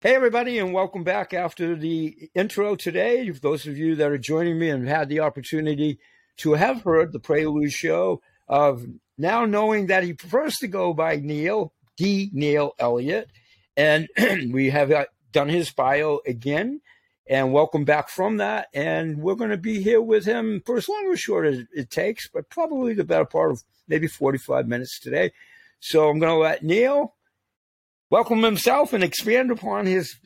Hey, everybody, and welcome back after the intro today. Those of you that are joining me and had the opportunity to have heard the Prelude show of now knowing that he prefers to go by Neil, D. Neil Elliott. And we have uh, done his bio again. And welcome back from that. And we're going to be here with him for as long or short as it takes, but probably the better part of maybe 45 minutes today. So I'm going to let Neil welcome himself and expand upon his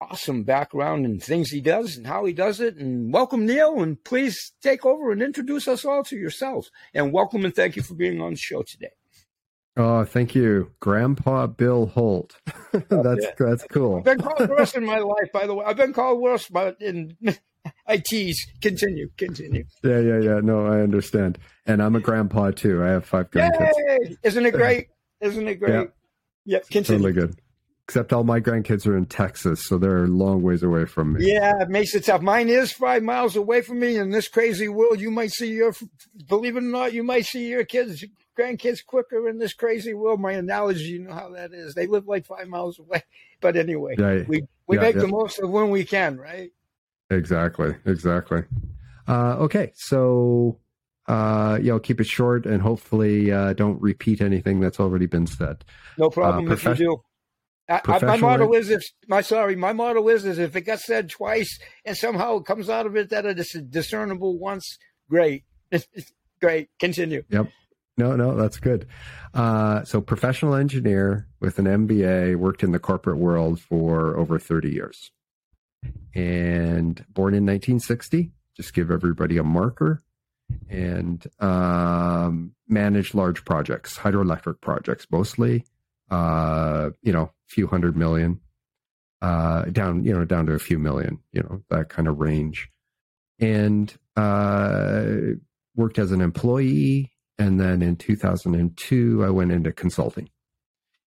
awesome background and things he does and how he does it. And welcome, Neil, and please take over and introduce us all to yourselves. And welcome and thank you for being on the show today. Oh, thank you, Grandpa Bill Holt. Oh, that's yeah. that's cool. I've been called worse in my life, by the way. I've been called worse, but in I tease. Continue, continue. Yeah, yeah, yeah. No, I understand. And I'm a grandpa too. I have five grandkids. Yay! Isn't it great? Isn't it great? Yeah. Yep, continue. Totally good. Except all my grandkids are in Texas, so they're a long ways away from me. Yeah, it makes it tough. Mine is five miles away from me. In this crazy world, you might see your, believe it or not, you might see your kids, grandkids quicker in this crazy world. My analogy, you know how that is. They live like five miles away. But anyway, yeah, we, we yeah, make yeah. the most of when we can, right? Exactly, exactly. Uh, okay, so uh, you know, keep it short and hopefully uh, don't repeat anything that's already been said. No problem uh, if you do. I, I, my motto is if my sorry, my motto is is if it got said twice and somehow it comes out of it that it is discernible once, great, great. Continue. Yep. No, no, that's good. Uh, so, professional engineer with an MBA, worked in the corporate world for over 30 years. And born in 1960, just give everybody a marker and um, manage large projects, hydroelectric projects mostly. Uh, you know, a few hundred million, uh, down you know down to a few million, you know that kind of range, and uh, worked as an employee. And then in 2002, I went into consulting.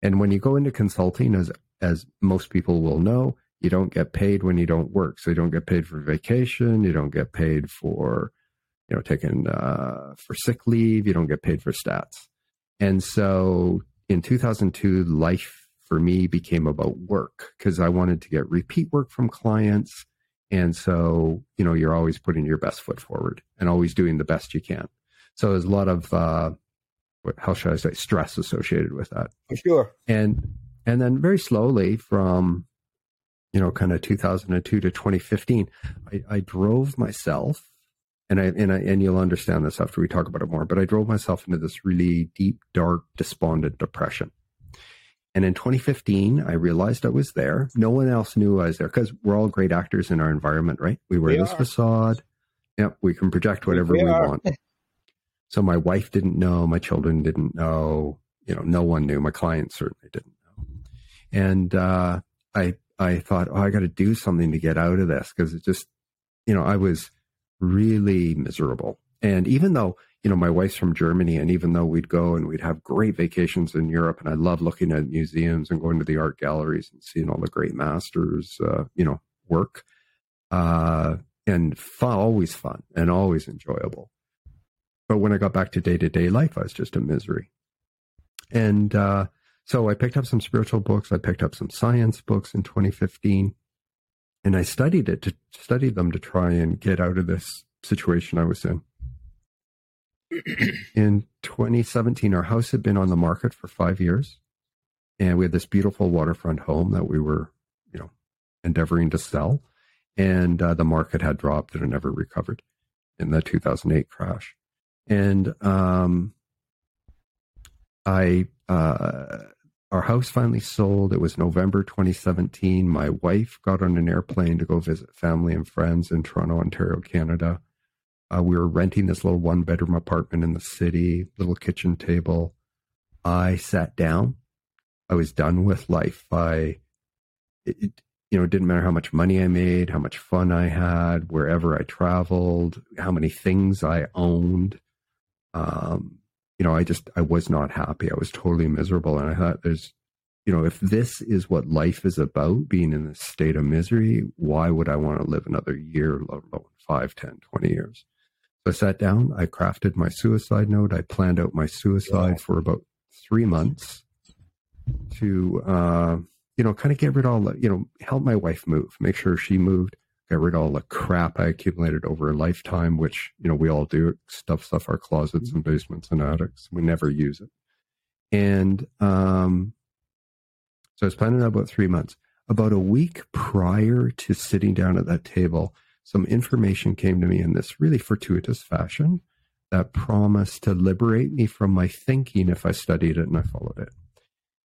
And when you go into consulting, as as most people will know, you don't get paid when you don't work. So you don't get paid for vacation. You don't get paid for you know, taken uh, for sick leave. You don't get paid for stats. And so in 2002, life for me became about work because I wanted to get repeat work from clients. And so, you know, you're always putting your best foot forward and always doing the best you can. So there's a lot of, uh, what, how should I say, stress associated with that. For sure. And, and then very slowly from, you know, kind of 2002 to 2015, I, I drove myself and I and I and you'll understand this after we talk about it more. But I drove myself into this really deep, dark, despondent depression. And in 2015, I realized I was there. No one else knew I was there because we're all great actors in our environment, right? We wear we this are. facade. Yep, we can project whatever we, we want. So my wife didn't know, my children didn't know, you know, no one knew. My clients certainly didn't know. And uh, I I thought, oh, I got to do something to get out of this because it just, you know, I was really miserable. And even though, you know, my wife's from Germany, and even though we'd go and we'd have great vacations in Europe, and I love looking at museums and going to the art galleries and seeing all the great masters, uh, you know, work, uh, and fun, always fun and always enjoyable. But when I got back to day to day life, I was just a misery. And uh, so I picked up some spiritual books. I picked up some science books in 2015 and I studied it to study them to try and get out of this situation I was in. in 2017, our house had been on the market for five years, and we had this beautiful waterfront home that we were, you know, endeavoring to sell, and uh, the market had dropped and it never recovered in the 2008 crash, and um, I uh, our house finally sold. It was November 2017. My wife got on an airplane to go visit family and friends in Toronto, Ontario, Canada. Uh, we were renting this little one bedroom apartment in the city, little kitchen table. I sat down. I was done with life. I, it, you know, it didn't matter how much money I made, how much fun I had, wherever I traveled, how many things I owned. Um, you know, I just I was not happy. I was totally miserable, and I thought, there's, you know, if this is what life is about, being in this state of misery, why would I want to live another year, let alone 5, 10, 20 years? So I sat down. I crafted my suicide note. I planned out my suicide for about three months to, uh, you know, kind of get rid of all you know, help my wife move, make sure she moved, get rid of all the crap I accumulated over a lifetime, which, you know, we all do stuff, stuff our closets and basements and attics. We never use it. And um, so I was planning about three months. About a week prior to sitting down at that table, some information came to me in this really fortuitous fashion that promised to liberate me from my thinking if I studied it and I followed it.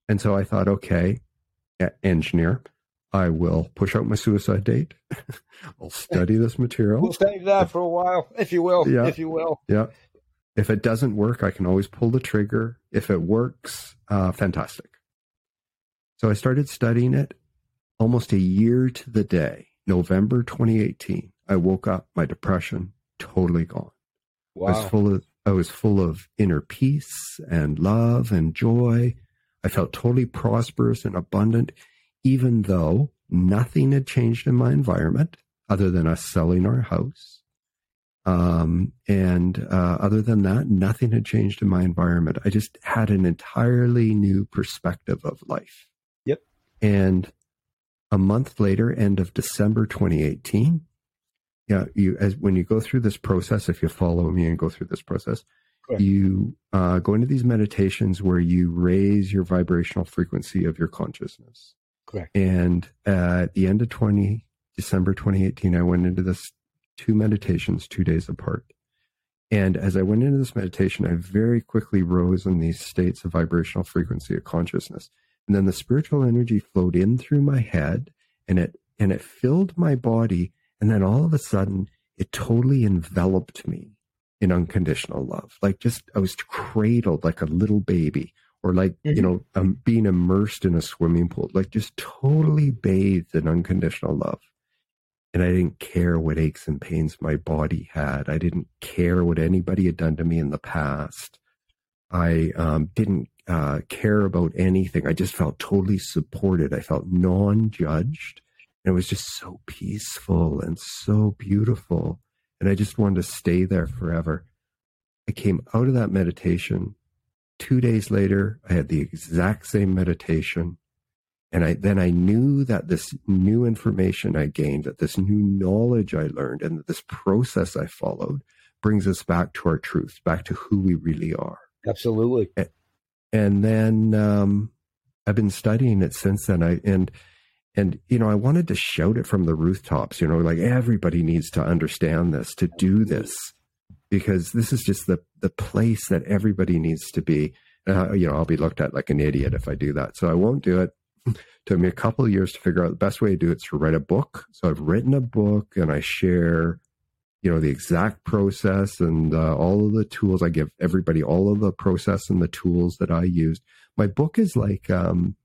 And so I thought, okay, engineer, I will push out my suicide date. I'll study this material. We'll study that for a while, if you will. Yeah. If you will. Yeah. If it doesn't work, I can always pull the trigger. If it works, uh, fantastic. So I started studying it almost a year to the day, November 2018. I woke up, my depression totally gone. Wow. I was full of I was full of inner peace and love and joy. I felt totally prosperous and abundant, even though nothing had changed in my environment other than us selling our house. Um, and uh, other than that, nothing had changed in my environment. I just had an entirely new perspective of life. Yep. And a month later, end of December 2018, yeah, you as when you go through this process, if you follow me and go through this process, Correct. you uh, go into these meditations where you raise your vibrational frequency of your consciousness. Correct. And at the end of 20 December 2018, I went into this two meditations two days apart. And as I went into this meditation, I very quickly rose in these states of vibrational frequency of consciousness. And then the spiritual energy flowed in through my head and it and it filled my body and then all of a sudden, it totally enveloped me in unconditional love. Like just, I was cradled like a little baby or like, mm-hmm. you know, um, being immersed in a swimming pool, like just totally bathed in unconditional love. And I didn't care what aches and pains my body had. I didn't care what anybody had done to me in the past. I um, didn't uh, care about anything. I just felt totally supported. I felt non judged. And it was just so peaceful and so beautiful. And I just wanted to stay there forever. I came out of that meditation. Two days later, I had the exact same meditation. And I, then I knew that this new information I gained, that this new knowledge I learned, and that this process I followed brings us back to our truth, back to who we really are. Absolutely. And, and then um, I've been studying it since then. I and and you know i wanted to shout it from the rooftops you know like everybody needs to understand this to do this because this is just the the place that everybody needs to be. Uh, you know i'll be looked at like an idiot if i do that. So i won't do it. Took me a couple of years to figure out the best way to do it is to write a book. So i've written a book and i share you know the exact process and uh, all of the tools. I give everybody all of the process and the tools that i used. My book is like um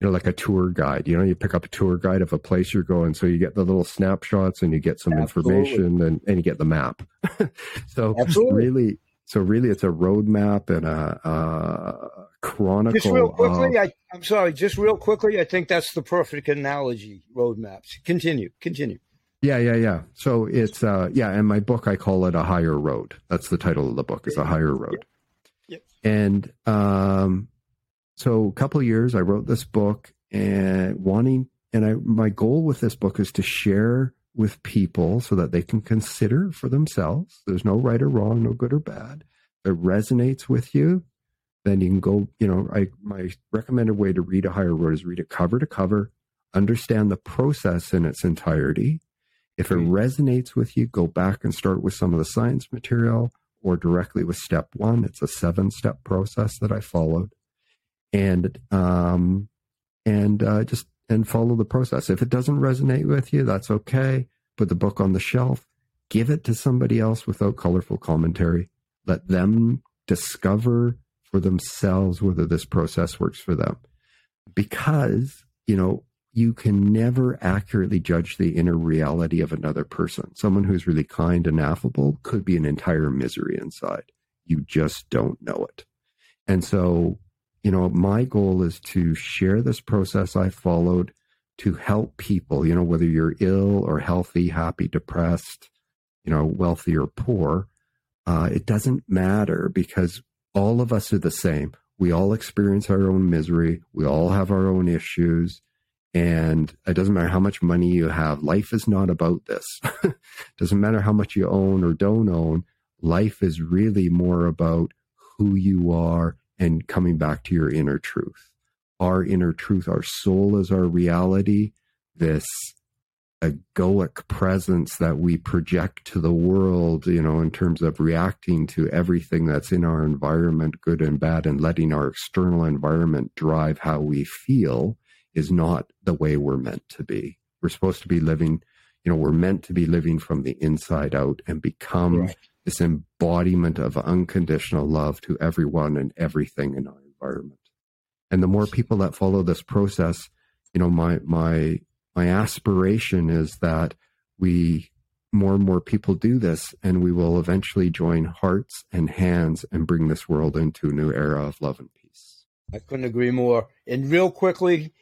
you know, like a tour guide. You know, you pick up a tour guide of a place you're going, so you get the little snapshots and you get some Absolutely. information and, and you get the map. so Absolutely. really, so really, it's a roadmap and a, a chronicle. Just real quickly, of, I, I'm sorry. Just real quickly, I think that's the perfect analogy. Roadmaps. Continue. Continue. Yeah, yeah, yeah. So it's uh, yeah, and my book I call it a higher road. That's the title of the book. Is a higher road. Yep. And um, so a couple years I wrote this book and wanting and I my goal with this book is to share with people so that they can consider for themselves. There's no right or wrong, no good or bad. If it resonates with you, then you can go, you know, I my recommended way to read a higher road is read it cover to cover, understand the process in its entirety. If it resonates with you, go back and start with some of the science material or directly with step one. It's a seven step process that I followed and um, and uh, just and follow the process. If it doesn't resonate with you, that's okay. Put the book on the shelf. Give it to somebody else without colorful commentary. Let them discover for themselves whether this process works for them. Because, you know, you can never accurately judge the inner reality of another person. Someone who's really kind and affable could be an entire misery inside. You just don't know it. And so you know, my goal is to share this process I followed to help people, you know, whether you're ill or healthy, happy, depressed, you know, wealthy or poor. Uh, it doesn't matter because all of us are the same. We all experience our own misery. We all have our own issues. And it doesn't matter how much money you have. Life is not about this. doesn't matter how much you own or don't own. Life is really more about who you are and coming back to your inner truth. Our inner truth, our soul is our reality. This egoic presence that we project to the world, you know, in terms of reacting to everything that's in our environment, good and bad, and letting our external environment drive how we feel is not the way we're meant to be. We're supposed to be living, you know, we're meant to be living from the inside out and become right. This embodiment of unconditional love to everyone and everything in our environment. And the more people that follow this process, you know, my my my aspiration is that we more and more people do this and we will eventually join hearts and hands and bring this world into a new era of love and peace. I couldn't agree more. And real quickly,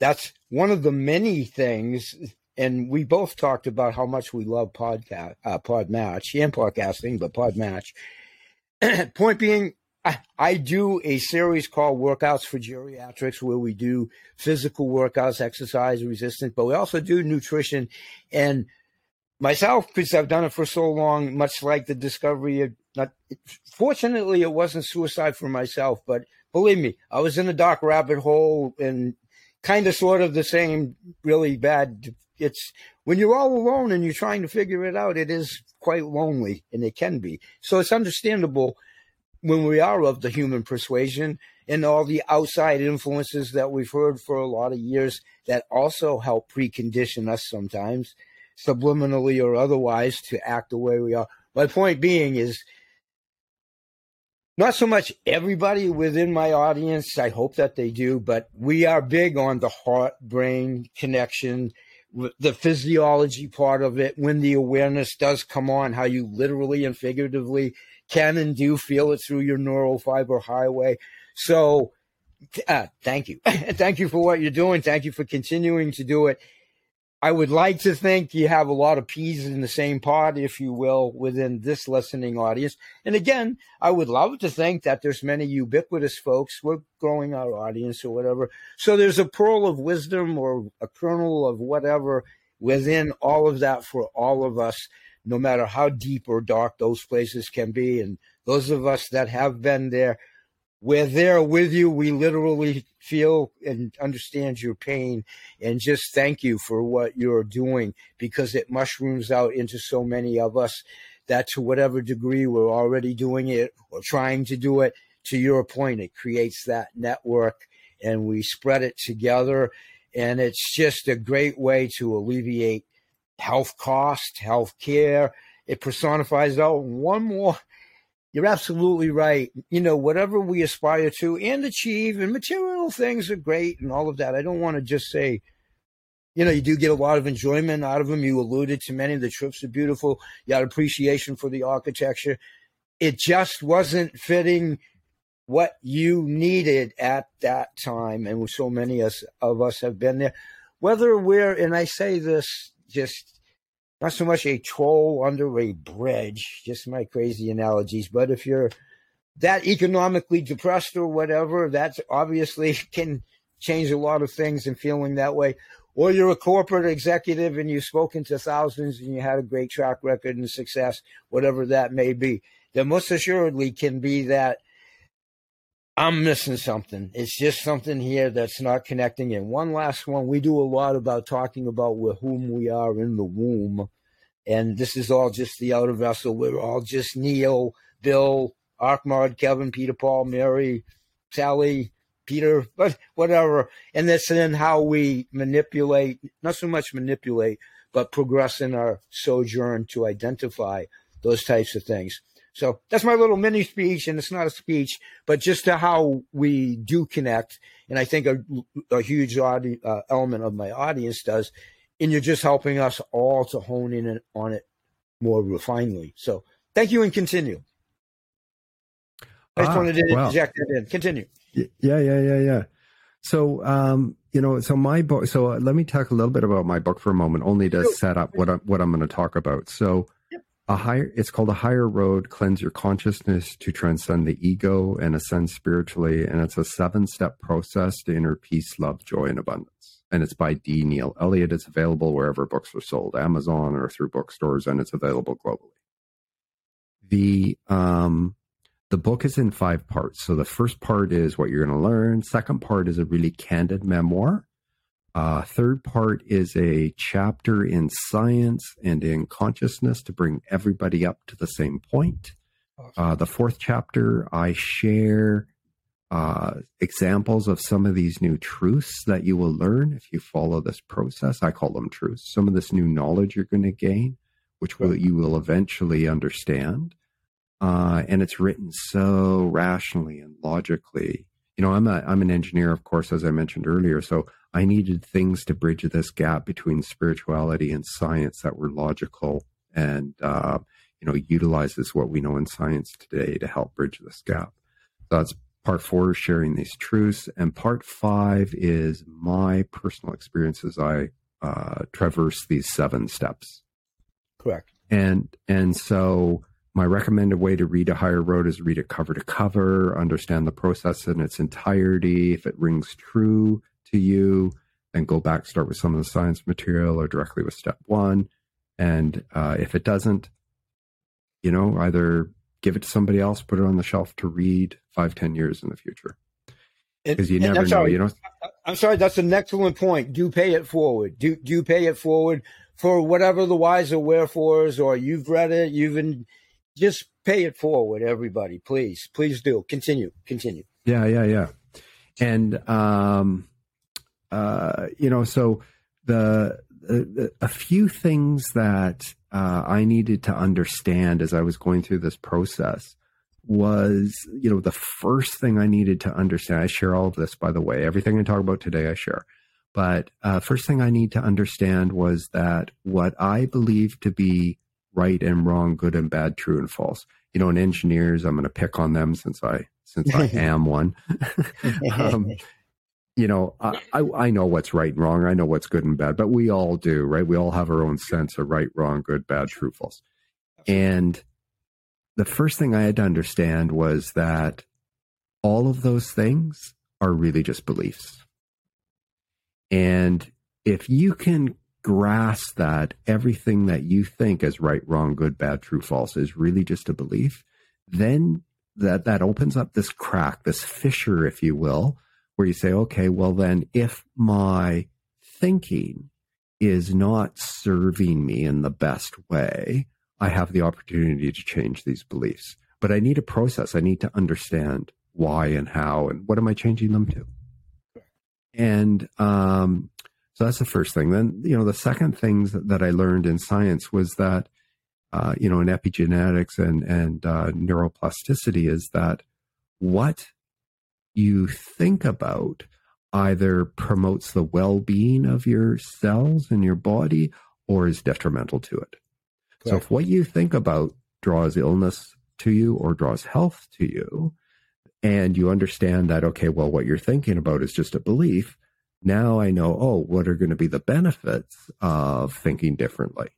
that's one of the many things. And we both talked about how much we love podcast, uh, PodMatch and podcasting, but PodMatch. Point being, I, I do a series called Workouts for Geriatrics where we do physical workouts, exercise, resistance, but we also do nutrition. And myself, because I've done it for so long, much like the discovery of not fortunately it wasn't suicide for myself, but believe me, I was in a dark rabbit hole and kind of sort of the same really bad it's when you're all alone and you're trying to figure it out, it is quite lonely and it can be. So it's understandable when we are of the human persuasion and all the outside influences that we've heard for a lot of years that also help precondition us sometimes, subliminally or otherwise, to act the way we are. My point being is not so much everybody within my audience, I hope that they do, but we are big on the heart brain connection the physiology part of it when the awareness does come on how you literally and figuratively can and do feel it through your neural fiber highway. So, uh, thank you. thank you for what you're doing. Thank you for continuing to do it. I would like to think you have a lot of peas in the same pod, if you will, within this listening audience. And again, I would love to think that there's many ubiquitous folks. We're growing our audience or whatever. So there's a pearl of wisdom or a kernel of whatever within all of that for all of us no matter how deep or dark those places can be. And those of us that have been there, we're there with you. We literally feel and understand your pain and just thank you for what you're doing because it mushrooms out into so many of us that to whatever degree we're already doing it or trying to do it, to your point, it creates that network and we spread it together. And it's just a great way to alleviate health cost, health care. It personifies out one more. You're absolutely right. You know, whatever we aspire to and achieve, and material things are great and all of that. I don't want to just say, you know, you do get a lot of enjoyment out of them. You alluded to many of the trips are beautiful. You had appreciation for the architecture. It just wasn't fitting what you needed at that time. And so many of us have been there. Whether we're, and I say this just not so much a troll under a bridge, just my crazy analogies, but if you're that economically depressed or whatever, that obviously can change a lot of things and feeling that way. Or you're a corporate executive and you've spoken to thousands and you had a great track record and success, whatever that may be. There most assuredly can be that I'm missing something. It's just something here that's not connecting. And one last one, we do a lot about talking about with whom we are in the womb. And this is all just the outer vessel. We're all just Neil, Bill, Arkmard, Kevin, Peter, Paul, Mary, Sally, Peter, but whatever. And that's then how we manipulate, not so much manipulate, but progress in our sojourn to identify those types of things. So that's my little mini speech, and it's not a speech, but just to how we do connect. And I think a, a huge audi- uh, element of my audience does. And you're just helping us all to hone in on it more refinedly. So thank you and continue. I just ah, wanted to inject that in. Continue. Yeah, yeah, yeah, yeah. So, um, you know, so my book. So uh, let me talk a little bit about my book for a moment, only to set up what I'm what I'm going to talk about. So, a higher it's called a higher road cleanse your consciousness to transcend the ego and ascend spiritually. And it's a seven step process to inner peace love joy and abundance. And it's by d. Neil elliott it's available wherever books are sold amazon or through bookstores and it's available globally. The um the book is in five parts. So the first part is what you're going to learn. Second part is a really candid memoir uh, third part is a chapter in science and in consciousness to bring everybody up to the same point. Uh, the fourth chapter, I share uh, examples of some of these new truths that you will learn if you follow this process. I call them truths. Some of this new knowledge you're going to gain, which will, you will eventually understand. Uh, and it's written so rationally and logically. You know, I'm a I'm an engineer, of course, as I mentioned earlier. So I needed things to bridge this gap between spirituality and science that were logical and uh, you know utilizes what we know in science today to help bridge this gap. So that's part four, sharing these truths, and part five is my personal experiences. I uh, traverse these seven steps. Correct. And and so my recommended way to read a higher road is read it cover to cover, understand the process in its entirety. If it rings true, to you and go back, start with some of the science material or directly with step one. And uh, if it doesn't, you know, either give it to somebody else, put it on the shelf to read five, ten years in the future. Because you never know, sorry, you know. I'm sorry, that's an excellent point. Do pay it forward. Do do pay it forward for whatever the wiser wherefores, or you've read it, you've been, just pay it forward, everybody. Please, please do. Continue, continue. Yeah, yeah, yeah. And um, uh, you know, so the, the, a few things that uh, I needed to understand as I was going through this process was, you know, the first thing I needed to understand. I share all of this, by the way. Everything I talk about today, I share. But uh, first thing I need to understand was that what I believe to be right and wrong, good and bad, true and false. You know, in engineers, I'm going to pick on them since I since I am one. um, you know, I, I know what's right and wrong. I know what's good and bad, but we all do, right? We all have our own sense of right, wrong, good, bad, true, false. And the first thing I had to understand was that all of those things are really just beliefs. And if you can grasp that everything that you think is right, wrong, good, bad, true, false is really just a belief, then that that opens up this crack, this fissure, if you will, where you say, okay, well, then if my thinking is not serving me in the best way, I have the opportunity to change these beliefs. But I need a process. I need to understand why and how and what am I changing them to? And um, so that's the first thing. Then, you know, the second things that, that I learned in science was that, uh, you know, in epigenetics and, and uh, neuroplasticity is that what you think about either promotes the well being of your cells and your body or is detrimental to it. Correct. So if what you think about draws illness to you or draws health to you, and you understand that, okay, well, what you're thinking about is just a belief. Now I know, oh, what are going to be the benefits of thinking differently?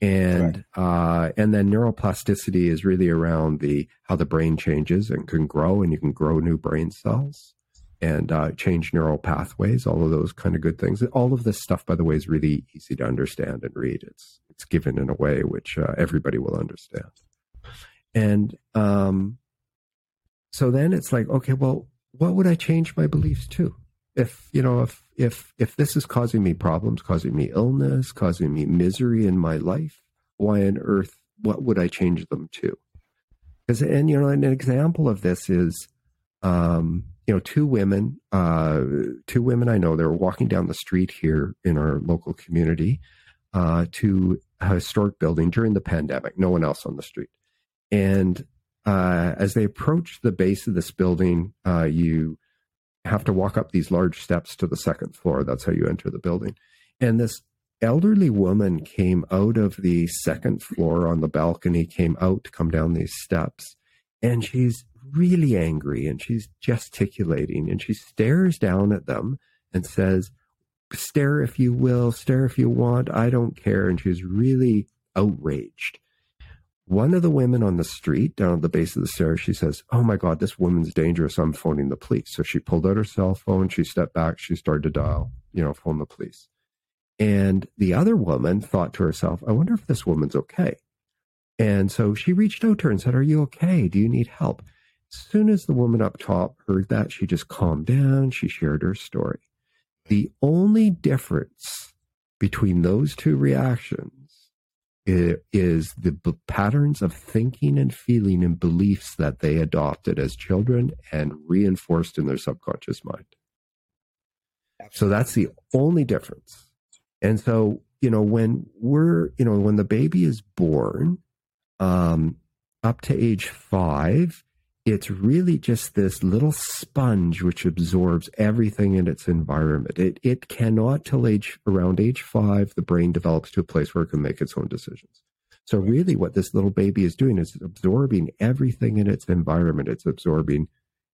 And uh, and then neuroplasticity is really around the how the brain changes and can grow, and you can grow new brain cells and uh, change neural pathways, all of those kind of good things. All of this stuff, by the way, is really easy to understand and read. It's it's given in a way which uh, everybody will understand, and um, so then it's like, okay, well, what would I change my beliefs to? If you know if if if this is causing me problems causing me illness causing me misery in my life why on earth what would i change them to? Because and you know an example of this is um you know two women uh two women i know they were walking down the street here in our local community uh to a historic building during the pandemic no one else on the street. And uh as they approached the base of this building uh you have to walk up these large steps to the second floor. That's how you enter the building. And this elderly woman came out of the second floor on the balcony, came out to come down these steps, and she's really angry and she's gesticulating and she stares down at them and says, Stare if you will, stare if you want, I don't care. And she's really outraged. One of the women on the street down at the base of the stairs, she says, Oh my God, this woman's dangerous. I'm phoning the police. So she pulled out her cell phone. She stepped back. She started to dial, you know, phone the police. And the other woman thought to herself, I wonder if this woman's okay. And so she reached out to her and said, Are you okay? Do you need help? As soon as the woman up top heard that, she just calmed down. She shared her story. The only difference between those two reactions is the b- patterns of thinking and feeling and beliefs that they adopted as children and reinforced in their subconscious mind. So that's the only difference. And so, you know, when we're, you know, when the baby is born, um, up to age five, it's really just this little sponge which absorbs everything in its environment. It it cannot till age around age five, the brain develops to a place where it can make its own decisions. So really what this little baby is doing is absorbing everything in its environment. It's absorbing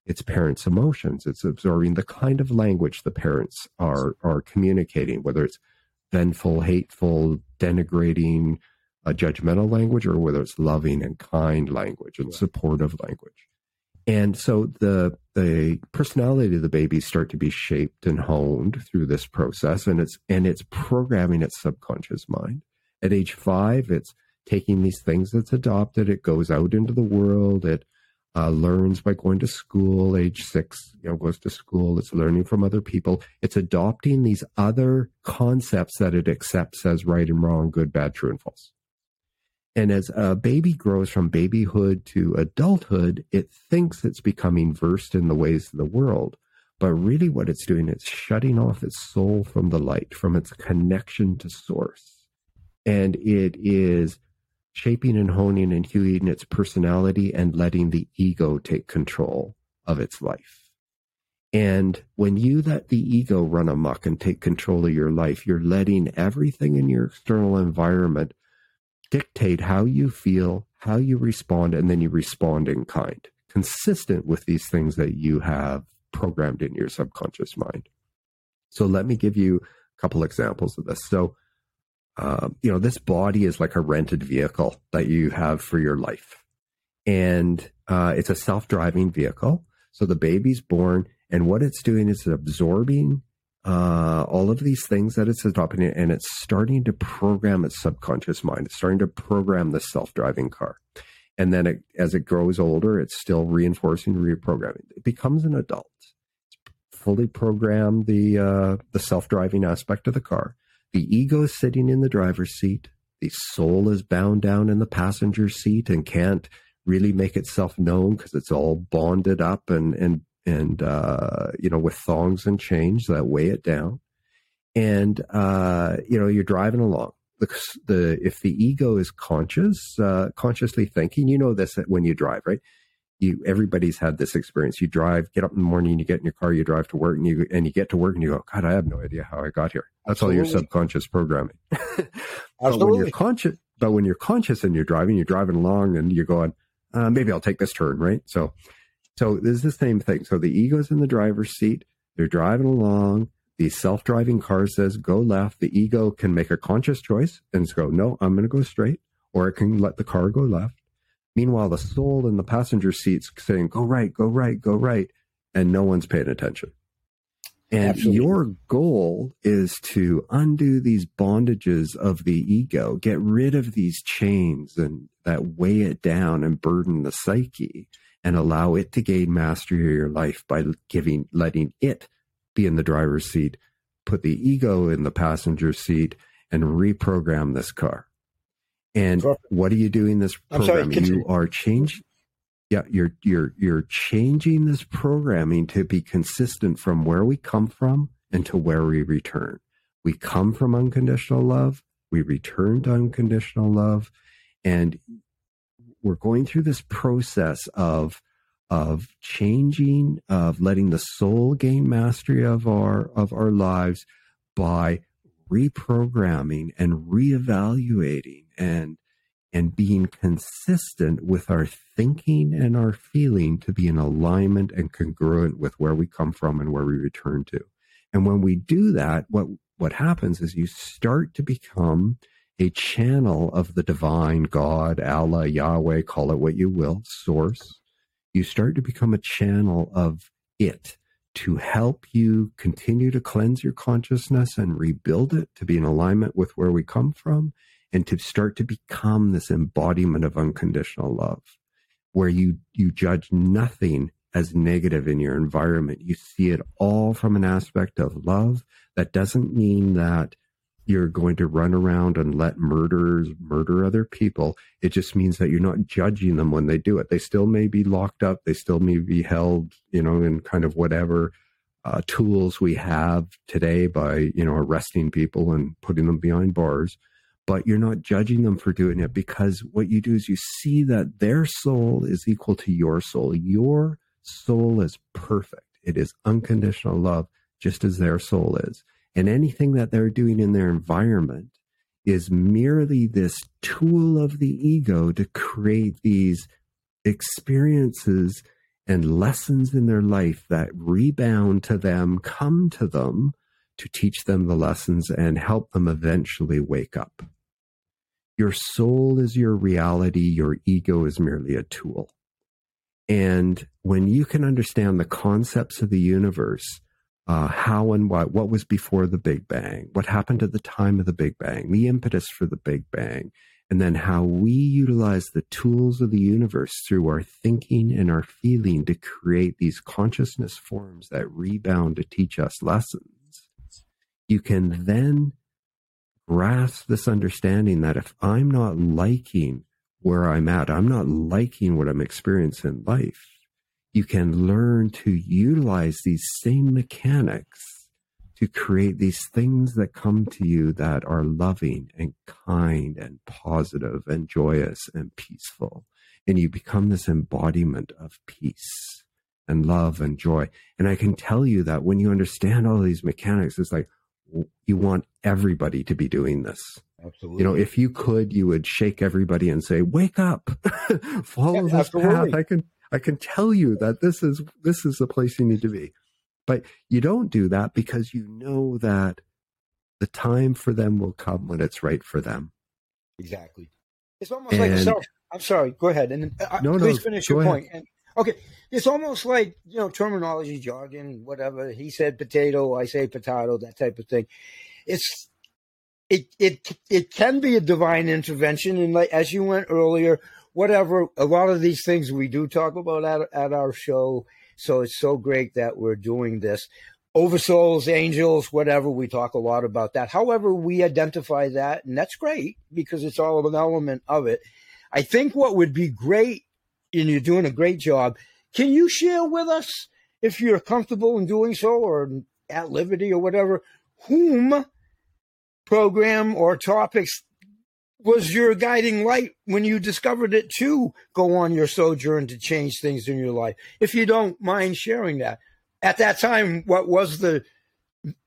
its parents' emotions. It's absorbing the kind of language the parents are are communicating, whether it's vengeful, hateful, denigrating, a judgmental language, or whether it's loving and kind language and supportive language. And so the the personality of the baby start to be shaped and honed through this process, and it's and it's programming its subconscious mind. At age five, it's taking these things that's adopted. It goes out into the world. It uh, learns by going to school. Age six, you know, goes to school. It's learning from other people. It's adopting these other concepts that it accepts as right and wrong, good, bad, true, and false. And as a baby grows from babyhood to adulthood, it thinks it's becoming versed in the ways of the world. But really, what it's doing is shutting off its soul from the light, from its connection to source. And it is shaping and honing and hewing its personality and letting the ego take control of its life. And when you let the ego run amok and take control of your life, you're letting everything in your external environment dictate how you feel, how you respond, and then you respond in kind, consistent with these things that you have programmed in your subconscious mind. So let me give you a couple examples of this. So, uh, you know, this body is like a rented vehicle that you have for your life, and uh, it's a self-driving vehicle. So the baby's born, and what it's doing is absorbing uh, all of these things that it's adopting and it's starting to program its subconscious mind. It's starting to program the self driving car. And then it, as it grows older, it's still reinforcing, reprogramming. It becomes an adult. It's fully programmed the, uh, the self driving aspect of the car. The ego is sitting in the driver's seat. The soul is bound down in the passenger seat and can't really make itself known because it's all bonded up and, and and uh, you know with thongs and chains that weigh it down. And uh, you know you're driving along. The, the if the ego is conscious uh, consciously thinking you know this when you drive right? You everybody's had this experience. You drive get up in the morning you get in your car you drive to work and you and you get to work and you go god i have no idea how i got here. That's Absolutely. all your subconscious programming. But when you're conscious but when you're conscious and you're driving you're driving along and you're going uh, maybe i'll take this turn right? So so this is the same thing. So the ego's in the driver's seat. They're driving along. The self-driving car says go left. The ego can make a conscious choice and go, no, I'm going to go straight, or it can let the car go left. Meanwhile, the soul in the passenger seat's saying, go right, go right, go right, and no one's paying attention. And Absolutely. your goal is to undo these bondages of the ego, get rid of these chains and that weigh it down and burden the psyche and allow it to gain mastery of your life by giving, letting it be in the driver's seat, put the ego in the passenger seat, and reprogram this car. And Perfect. what are you doing this programming? Sorry, you are changing. Yeah, you're you're you're changing this programming to be consistent from where we come from and to where we return. We come from unconditional love, we return to unconditional love, and we're going through this process of of changing of letting the soul gain mastery of our of our lives by reprogramming and reevaluating and and being consistent with our thinking and our feeling to be in alignment and congruent with where we come from and where we return to. And when we do that, what what happens is you start to become a channel of the divine God, Allah, Yahweh, call it what you will, source. You start to become a channel of it to help you continue to cleanse your consciousness and rebuild it to be in alignment with where we come from and to start to become this embodiment of unconditional love where you you judge nothing as negative in your environment you see it all from an aspect of love that doesn't mean that you're going to run around and let murderers murder other people. It just means that you're not judging them when they do it. They still may be locked up. They still may be held, you know, in kind of whatever uh, tools we have today by, you know, arresting people and putting them behind bars. But you're not judging them for doing it because what you do is you see that their soul is equal to your soul. Your soul is perfect. It is unconditional love, just as their soul is. And anything that they're doing in their environment is merely this tool of the ego to create these experiences and lessons in their life that rebound to them, come to them to teach them the lessons and help them eventually wake up. Your soul is your reality, your ego is merely a tool. And when you can understand the concepts of the universe, uh, how and what, what was before the Big Bang, what happened at the time of the Big Bang, the impetus for the Big Bang, and then how we utilize the tools of the universe through our thinking and our feeling to create these consciousness forms that rebound to teach us lessons. You can then grasp this understanding that if I'm not liking where I'm at, I'm not liking what I'm experiencing in life, you can learn to utilize these same mechanics to create these things that come to you that are loving and kind and positive and joyous and peaceful. And you become this embodiment of peace and love and joy. And I can tell you that when you understand all these mechanics, it's like you want everybody to be doing this. Absolutely. You know, if you could, you would shake everybody and say, "Wake up, follow yeah, this absolutely. path." I can I can tell you that this is this is the place you need to be. But you don't do that because you know that the time for them will come when it's right for them. Exactly. It's almost and, like self. I'm sorry. Go ahead and uh, no, please no, finish your point. And, okay, it's almost like you know terminology, jargon, whatever. He said potato, I say potato, that type of thing. It's it it it can be a divine intervention, and like as you went earlier, whatever. A lot of these things we do talk about at, at our show. So it's so great that we're doing this. Oversouls, angels, whatever, we talk a lot about that. However, we identify that, and that's great because it's all an element of it. I think what would be great, and you're doing a great job, can you share with us, if you're comfortable in doing so or at liberty or whatever, whom program or topics was your guiding light when you discovered it to go on your sojourn to change things in your life? If you don't mind sharing that. At that time, what was the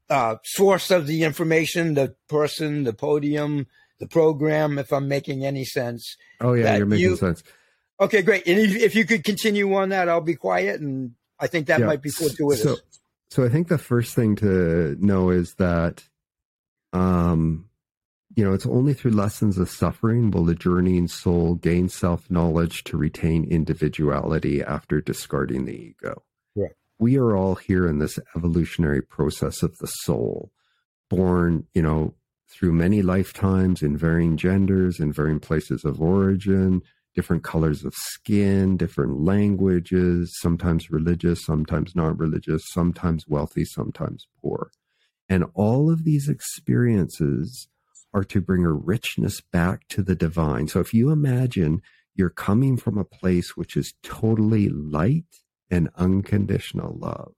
uh, source of the information, the person, the podium, the program, if I'm making any sense? Oh, yeah, you're making you, sense. Okay, great. And if, if, you could continue on that, I'll be quiet. And I think that yeah. might be fortuitous. So, so I think the first thing to know is that um, you know, it's only through lessons of suffering will the journeying soul gain self knowledge to retain individuality after discarding the ego. Right. We are all here in this evolutionary process of the soul, born, you know, through many lifetimes in varying genders, in varying places of origin, different colors of skin, different languages, sometimes religious, sometimes not religious, sometimes wealthy, sometimes poor. And all of these experiences are to bring a richness back to the divine. So if you imagine you're coming from a place which is totally light and unconditional love,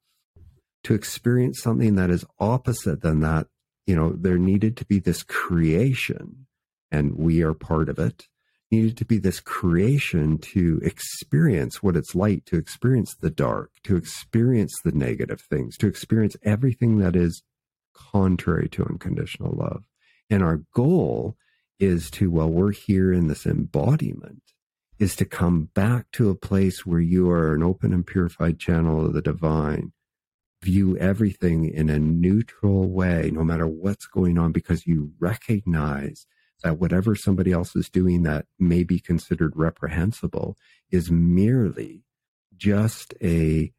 to experience something that is opposite than that, you know, there needed to be this creation, and we are part of it. Needed to be this creation to experience what it's like, to experience the dark, to experience the negative things, to experience everything that is contrary to unconditional love. And our goal is to, while we're here in this embodiment, is to come back to a place where you are an open and purified channel of the divine. View everything in a neutral way, no matter what's going on, because you recognize that whatever somebody else is doing that may be considered reprehensible is merely just a,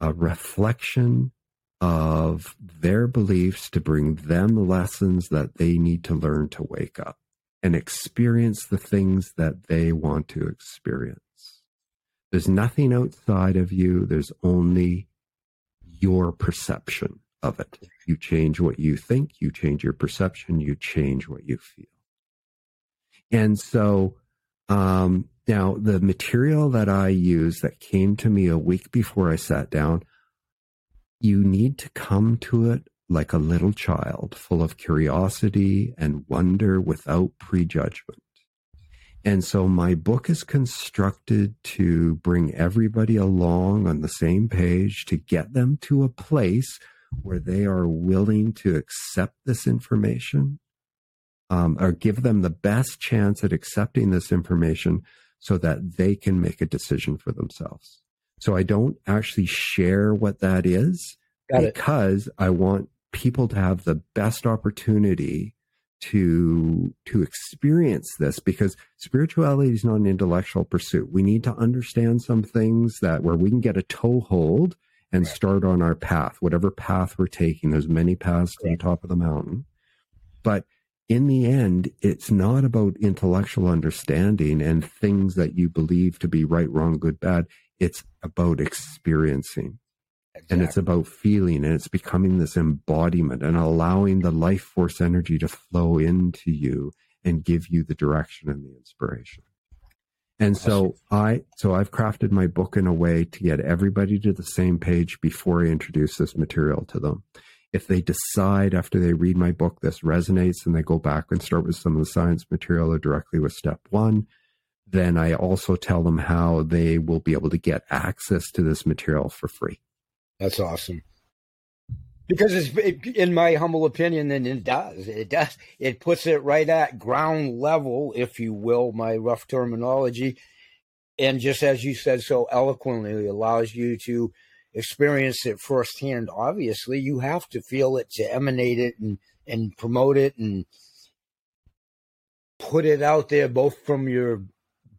a reflection of their beliefs to bring them lessons that they need to learn to wake up and experience the things that they want to experience. There's nothing outside of you, there's only your perception of it. You change what you think, you change your perception, you change what you feel. And so um, now the material that I use that came to me a week before I sat down, you need to come to it like a little child, full of curiosity and wonder without prejudgment. And so my book is constructed to bring everybody along on the same page to get them to a place where they are willing to accept this information um, or give them the best chance at accepting this information so that they can make a decision for themselves. So I don't actually share what that is Got because it. I want people to have the best opportunity to to experience this because spirituality is not an intellectual pursuit. We need to understand some things that where we can get a toehold and right. start on our path, whatever path we're taking. There's many paths to the top of the mountain. But in the end, it's not about intellectual understanding and things that you believe to be right, wrong, good, bad. It's about experiencing. Exactly. And it's about feeling and it's becoming this embodiment and allowing the life force energy to flow into you and give you the direction and the inspiration. And so I, so I've crafted my book in a way to get everybody to the same page before I introduce this material to them. If they decide after they read my book this resonates and they go back and start with some of the science material or directly with step one, then I also tell them how they will be able to get access to this material for free. That's awesome. Because it's, in my humble opinion, and it does, it does, it puts it right at ground level, if you will, my rough terminology. And just as you said so eloquently, allows you to experience it firsthand. Obviously, you have to feel it to emanate it and, and promote it and put it out there, both from your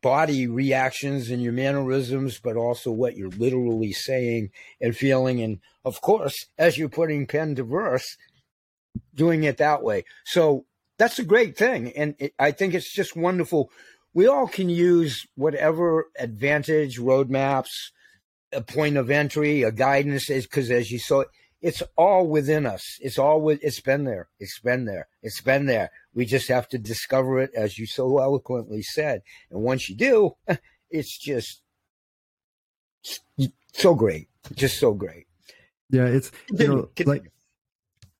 body reactions and your mannerisms, but also what you're literally saying and feeling. And of course, as you're putting pen to verse, doing it that way. So that's a great thing. And it, I think it's just wonderful. We all can use whatever advantage, roadmaps, a point of entry, a guidance is because as you saw, it's all within us. It's all with, it's been there. It's been there. It's been there. We just have to discover it, as you so eloquently said. And once you do, it's just so great. Just so great. Yeah, it's you know like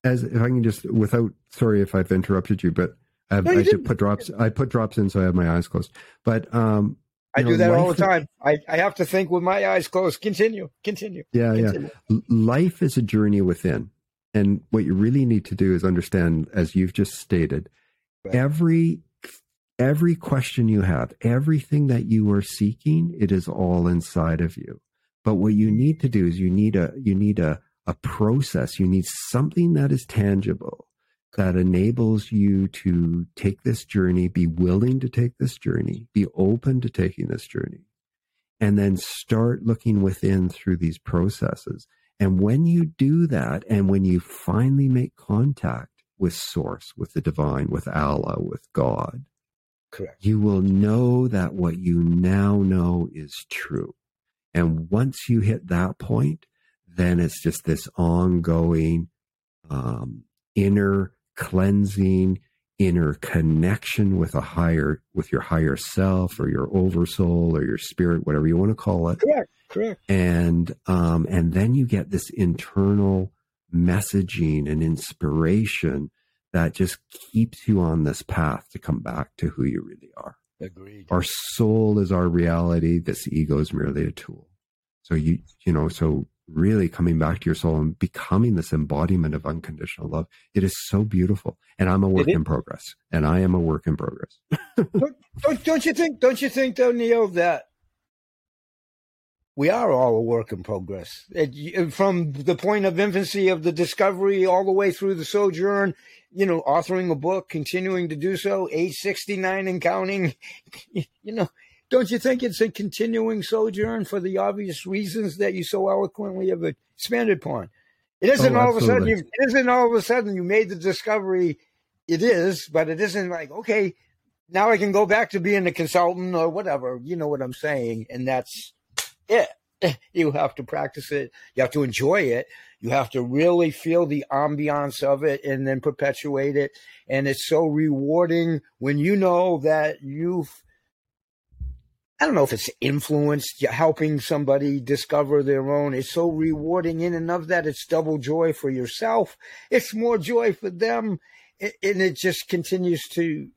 as if I can just without sorry if I've interrupted you, but I, no, I did put drops. I put drops in so I have my eyes closed. But um, I know, do that all the time. I, I have to think with my eyes closed. Continue, continue. Yeah, continue. yeah. Life is a journey within. And what you really need to do is understand, as you've just stated, right. every every question you have, everything that you are seeking, it is all inside of you. But what you need to do is you need a you need a a process. You need something that is tangible that enables you to take this journey, be willing to take this journey, be open to taking this journey, and then start looking within through these processes. And when you do that, and when you finally make contact with Source, with the divine, with Allah, with God, Correct. you will know that what you now know is true. And once you hit that point, then it's just this ongoing um, inner cleansing, inner connection with a higher, with your higher self or your oversoul or your spirit, whatever you want to call it. Correct. Correct. And, um, and then you get this internal messaging and inspiration that just keeps you on this path to come back to who you really are. Agreed. Our soul is our reality. This ego is merely a tool. So you, you know, so really coming back to your soul and becoming this embodiment of unconditional love. It is so beautiful. And I'm a work in progress. And I am a work in progress. don't, don't, don't, you think, don't you think though, Neil, that we are all a work in progress. It, from the point of infancy of the discovery all the way through the sojourn, you know, authoring a book, continuing to do so, age 69 and counting, you know, don't you think it's a continuing sojourn for the obvious reasons that you so eloquently have expanded upon? It isn't oh, all of a sudden you, it isn't all of a sudden you made the discovery. It is, but it isn't like, okay, now I can go back to being a consultant or whatever. You know what I'm saying? And that's it. You have to practice it. You have to enjoy it. You have to really feel the ambiance of it and then perpetuate it. And it's so rewarding when you know that you've, I don't know if it's influenced, helping somebody discover their own. It's so rewarding in and of that. It's double joy for yourself. It's more joy for them. And it just continues to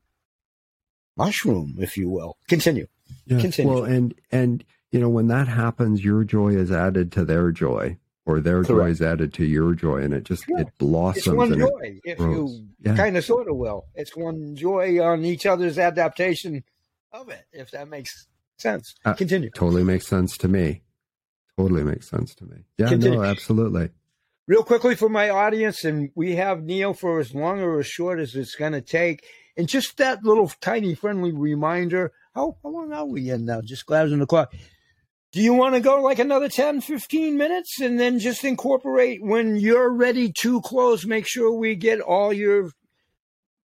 mushroom, if you will. Continue. Yeah. Continue. Well, and, and, you know, when that happens, your joy is added to their joy, or their Correct. joy is added to your joy, and it just yeah. it blossoms. It's one joy, if you yeah. kind of sort of will. It's one joy on each other's adaptation of it, if that makes sense. Uh, Continue. Totally makes sense to me. Totally makes sense to me. Yeah, Continue. no, absolutely. Real quickly for my audience, and we have Neil for as long or as short as it's going to take. And just that little tiny friendly reminder. How, how long are we in now? Just glancing the clock do you want to go like another 10 15 minutes and then just incorporate when you're ready to close make sure we get all your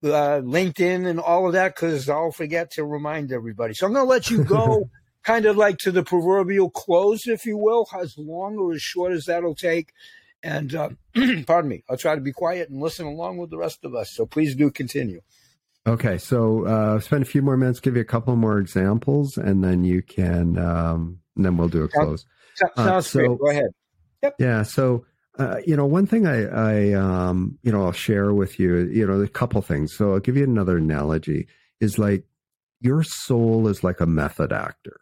uh, linkedin and all of that because i'll forget to remind everybody so i'm going to let you go kind of like to the proverbial close if you will as long or as short as that'll take and uh, pardon me i'll try to be quiet and listen along with the rest of us so please do continue Okay, so uh, spend a few more minutes, give you a couple more examples, and then you can um, and then we'll do a close. Sounds, uh, so, great. Go ahead. Yep. Yeah. So, uh, you know, one thing I, I, um, you know, I'll share with you, you know, a couple things. So I'll give you another analogy is like your soul is like a method actor.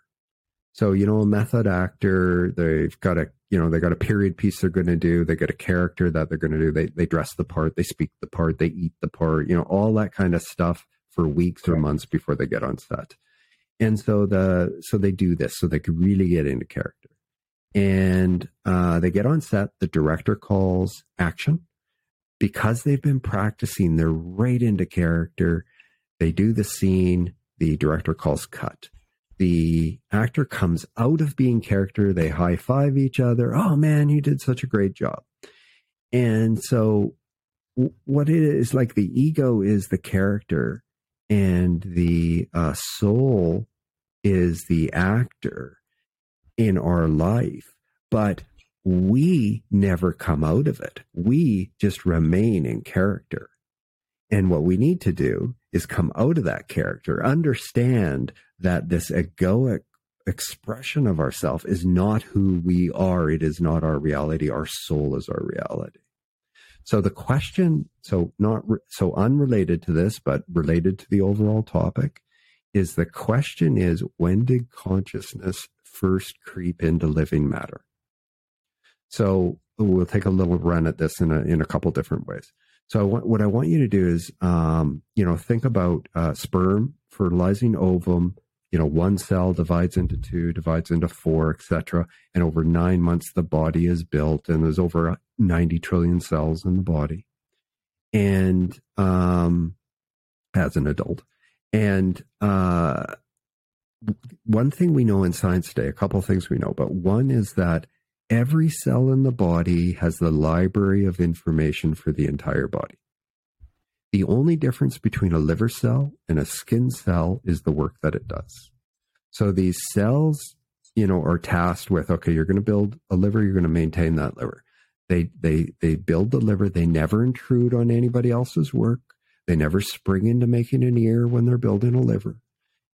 So, you know, a method actor, they've got a, you know, they got a period piece they're going to do. They got a character that they're going to do. They, they dress the part, they speak the part, they eat the part, you know, all that kind of stuff for weeks or months before they get on set and so the so they do this so they could really get into character and uh, they get on set the director calls action. Because they've been practicing they're right into character. They do the scene the director calls cut. The actor comes out of being character they high five each other oh man you did such a great job. And so what it is like the ego is the character and the uh, soul is the actor in our life, but we never come out of it. We just remain in character. And what we need to do is come out of that character, understand that this egoic expression of ourself is not who we are. It is not our reality. Our soul is our reality. So the question, so not so unrelated to this, but related to the overall topic, is the question is when did consciousness first creep into living matter? So we'll take a little run at this in a in a couple different ways. So I want, what I want you to do is, um, you know, think about uh, sperm fertilizing ovum. You know, one cell divides into two, divides into four, etc. And over nine months, the body is built, and there's over 90 trillion cells in the body. And um, as an adult, and uh, one thing we know in science today, a couple things we know, but one is that every cell in the body has the library of information for the entire body. The only difference between a liver cell and a skin cell is the work that it does. So these cells, you know, are tasked with okay, you're going to build a liver, you're going to maintain that liver. They they they build the liver. They never intrude on anybody else's work. They never spring into making an ear when they're building a liver.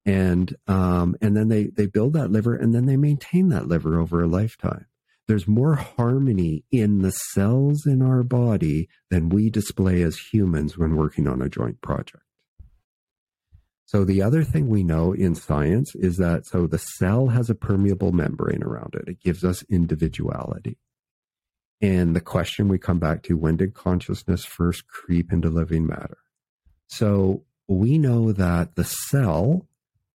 And um, and then they they build that liver and then they maintain that liver over a lifetime. There's more harmony in the cells in our body than we display as humans when working on a joint project. So the other thing we know in science is that so the cell has a permeable membrane around it. It gives us individuality. And the question we come back to when did consciousness first creep into living matter? So we know that the cell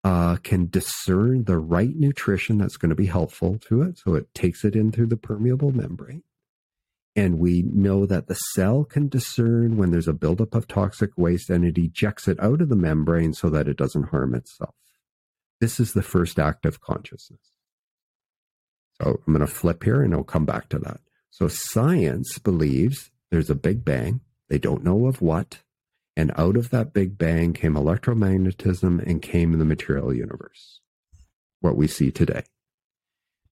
uh, can discern the right nutrition that's going to be helpful to it. So it takes it in through the permeable membrane. And we know that the cell can discern when there's a buildup of toxic waste and it ejects it out of the membrane so that it doesn't harm itself. This is the first act of consciousness. So I'm going to flip here and I'll come back to that. So science believes there's a big bang. They don't know of what. And out of that Big Bang came electromagnetism and came the material universe, what we see today.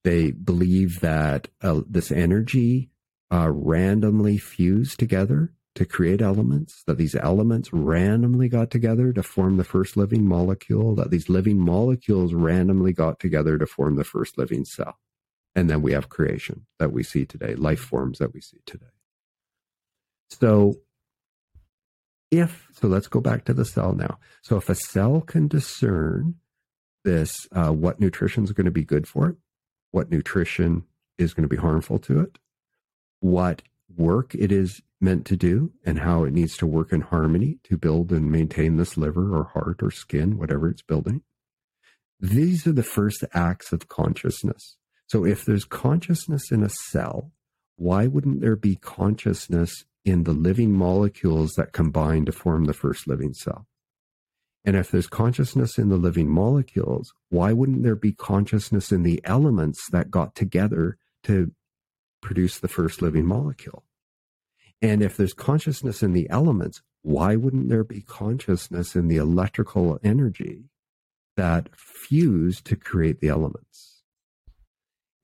They believe that uh, this energy uh, randomly fused together to create elements, that these elements randomly got together to form the first living molecule, that these living molecules randomly got together to form the first living cell. And then we have creation that we see today, life forms that we see today. So if so let's go back to the cell now. So if a cell can discern this uh, what nutrition is going to be good for it what nutrition is going to be harmful to it what work it is meant to do and how it needs to work in harmony to build and maintain this liver or heart or skin whatever it's building these are the first acts of consciousness. So if there's consciousness in a cell why wouldn't there be consciousness in the living molecules that combine to form the first living cell. And if there's consciousness in the living molecules, why wouldn't there be consciousness in the elements that got together to produce the first living molecule? And if there's consciousness in the elements, why wouldn't there be consciousness in the electrical energy that fused to create the elements?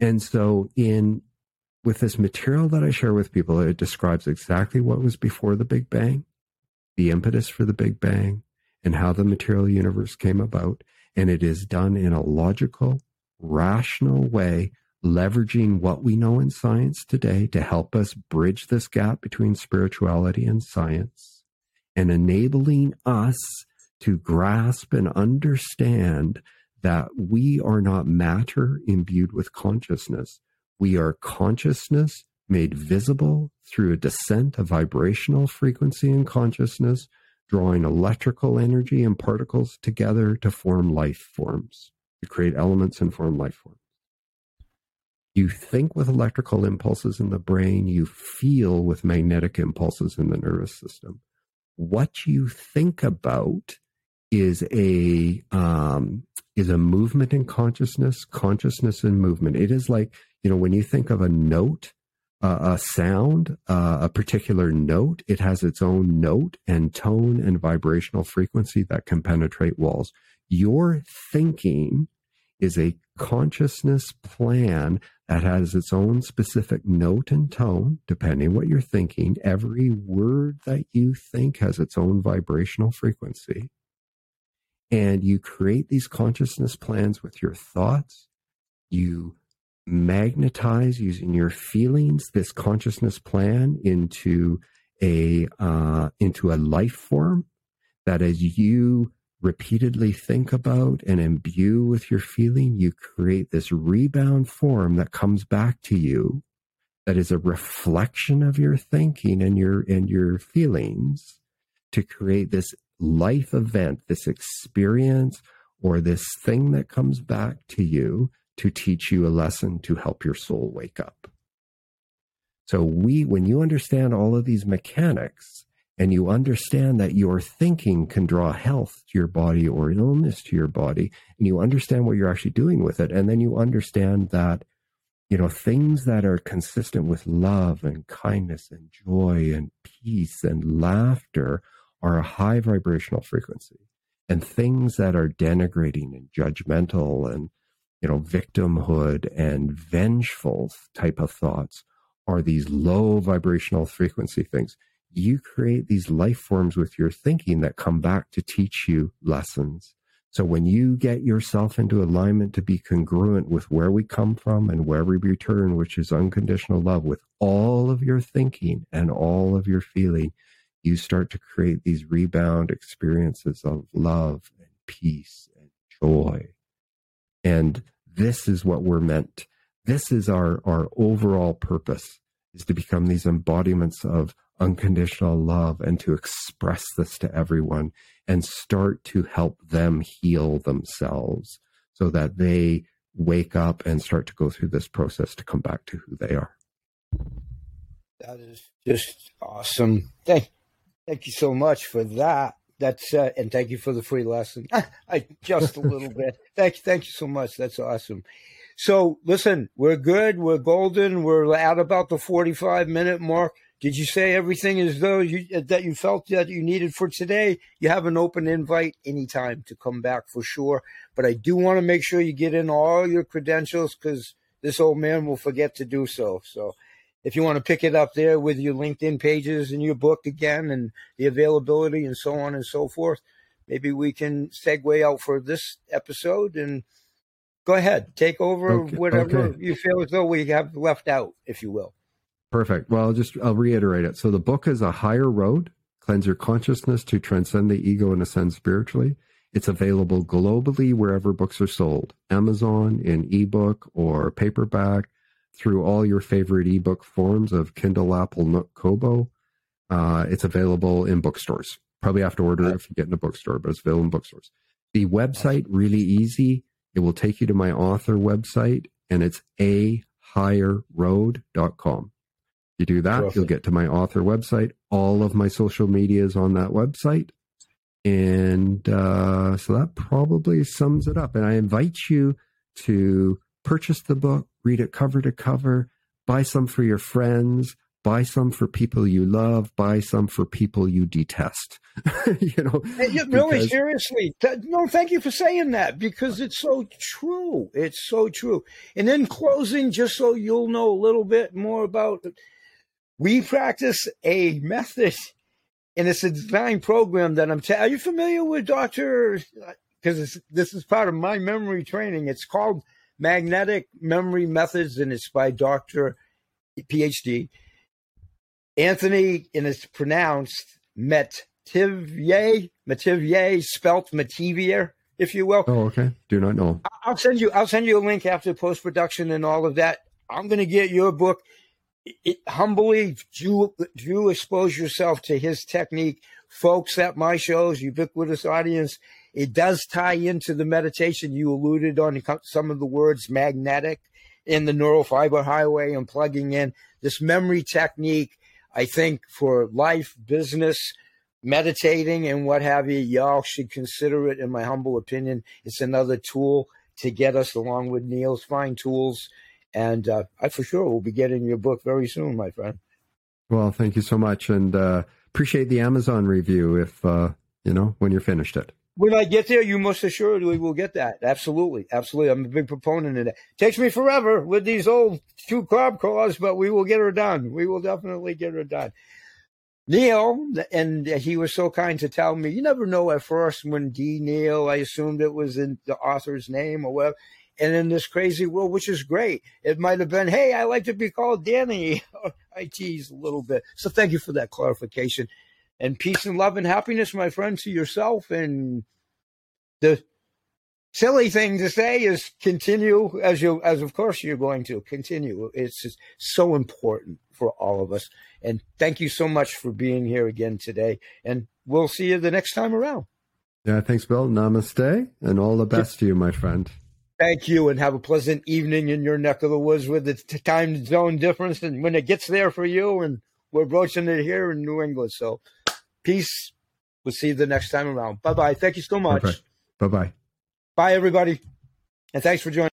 And so in with this material that I share with people, it describes exactly what was before the Big Bang, the impetus for the Big Bang, and how the material universe came about. And it is done in a logical, rational way, leveraging what we know in science today to help us bridge this gap between spirituality and science and enabling us to grasp and understand that we are not matter imbued with consciousness we are consciousness made visible through a descent of vibrational frequency and consciousness, drawing electrical energy and particles together to form life forms, to create elements and form life forms. You think with electrical impulses in the brain, you feel with magnetic impulses in the nervous system. What you think about is a um, is a movement in consciousness, consciousness and movement. It is like you know, when you think of a note, uh, a sound, uh, a particular note, it has its own note and tone and vibrational frequency that can penetrate walls. Your thinking is a consciousness plan that has its own specific note and tone, depending what you're thinking. Every word that you think has its own vibrational frequency. And you create these consciousness plans with your thoughts. You magnetize using your feelings this consciousness plan into a uh, into a life form that as you repeatedly think about and imbue with your feeling you create this rebound form that comes back to you that is a reflection of your thinking and your and your feelings to create this life event this experience or this thing that comes back to you to teach you a lesson to help your soul wake up. So we, when you understand all of these mechanics and you understand that your thinking can draw health to your body or illness to your body, and you understand what you're actually doing with it, and then you understand that, you know, things that are consistent with love and kindness and joy and peace and laughter are a high vibrational frequency. And things that are denigrating and judgmental and you know, victimhood and vengeful type of thoughts are these low vibrational frequency things. You create these life forms with your thinking that come back to teach you lessons. So when you get yourself into alignment to be congruent with where we come from and where we return, which is unconditional love, with all of your thinking and all of your feeling, you start to create these rebound experiences of love and peace and joy. And this is what we're meant. This is our, our overall purpose is to become these embodiments of unconditional love and to express this to everyone and start to help them heal themselves so that they wake up and start to go through this process to come back to who they are. That is just awesome. Thank, thank you so much for that. That's uh, and thank you for the free lesson. I just a little bit. Thank you, thank you so much. That's awesome. So listen, we're good. We're golden. We're at about the forty-five minute mark. Did you say everything as though you, that you felt that you needed for today? You have an open invite anytime to come back for sure. But I do want to make sure you get in all your credentials because this old man will forget to do so. So if you want to pick it up there with your LinkedIn pages and your book again and the availability and so on and so forth, maybe we can segue out for this episode and go ahead, take over okay, whatever okay. you feel as though we have left out, if you will. Perfect. Well, I'll just I'll reiterate it. So the book is a higher road, cleanse your consciousness to transcend the ego and ascend spiritually. It's available globally wherever books are sold, Amazon in ebook or paperback, through all your favorite ebook forms of Kindle, Apple, Nook, Kobo. Uh, it's available in bookstores. Probably have to order it if you get in a bookstore, but it's available in bookstores. The website really easy. It will take you to my author website, and it's ahigherroad.com you do that, Perfect. you'll get to my author website. All of my social media is on that website. And uh, so that probably sums it up. And I invite you to purchase the book, read it cover to cover, buy some for your friends, buy some for people you love, buy some for people you detest. you know, really because... seriously, no, thank you for saying that because it's so true. It's so true. And in closing, just so you'll know a little bit more about we practice a method, and it's a design program that I'm. Ta- Are you familiar with Doctor? Uh, because this is part of my memory training. It's called Magnetic Memory Methods, and it's by Doctor PhD Anthony, and it's pronounced Metivier, Metivier, spelt Metivier, if you will. Oh, okay. Do not know. I'll send you. I'll send you a link after post production and all of that. I'm going to get your book it, humbly do, do expose yourself to his technique. Folks at my shows, ubiquitous audience, it does tie into the meditation. You alluded on some of the words magnetic in the neural fiber highway and plugging in this memory technique. I think for life, business, meditating, and what have you, y'all should consider it. In my humble opinion, it's another tool to get us along with Neil's fine tools and uh, I for sure will be getting your book very soon, my friend. Well, thank you so much, and uh, appreciate the Amazon review. If uh, you know when you're finished it. When I get there, you most assuredly will get that. Absolutely, absolutely. I'm a big proponent of that. Takes me forever with these old two carb cars, but we will get her done. We will definitely get her done. Neil, and he was so kind to tell me, you never know at first when D. Neil, I assumed it was in the author's name or whatever and in this crazy world, which is great. It might have been, hey, I like to be called Danny. I tease a little bit. So thank you for that clarification. And peace and love and happiness, my friend, to yourself. And the silly thing to say is continue as you, as of course you're going to continue. It's so important for all of us. And thank you so much for being here again today. And we'll see you the next time around. Yeah, thanks, Bill. Namaste and all the best to you, my friend. Thank you, and have a pleasant evening in your neck of the woods with the time zone difference. And when it gets there for you, and we're broaching it here in New England. So, peace. We'll see you the next time around. Bye bye. Thank you so much. Bye bye. Bye, everybody. And thanks for joining.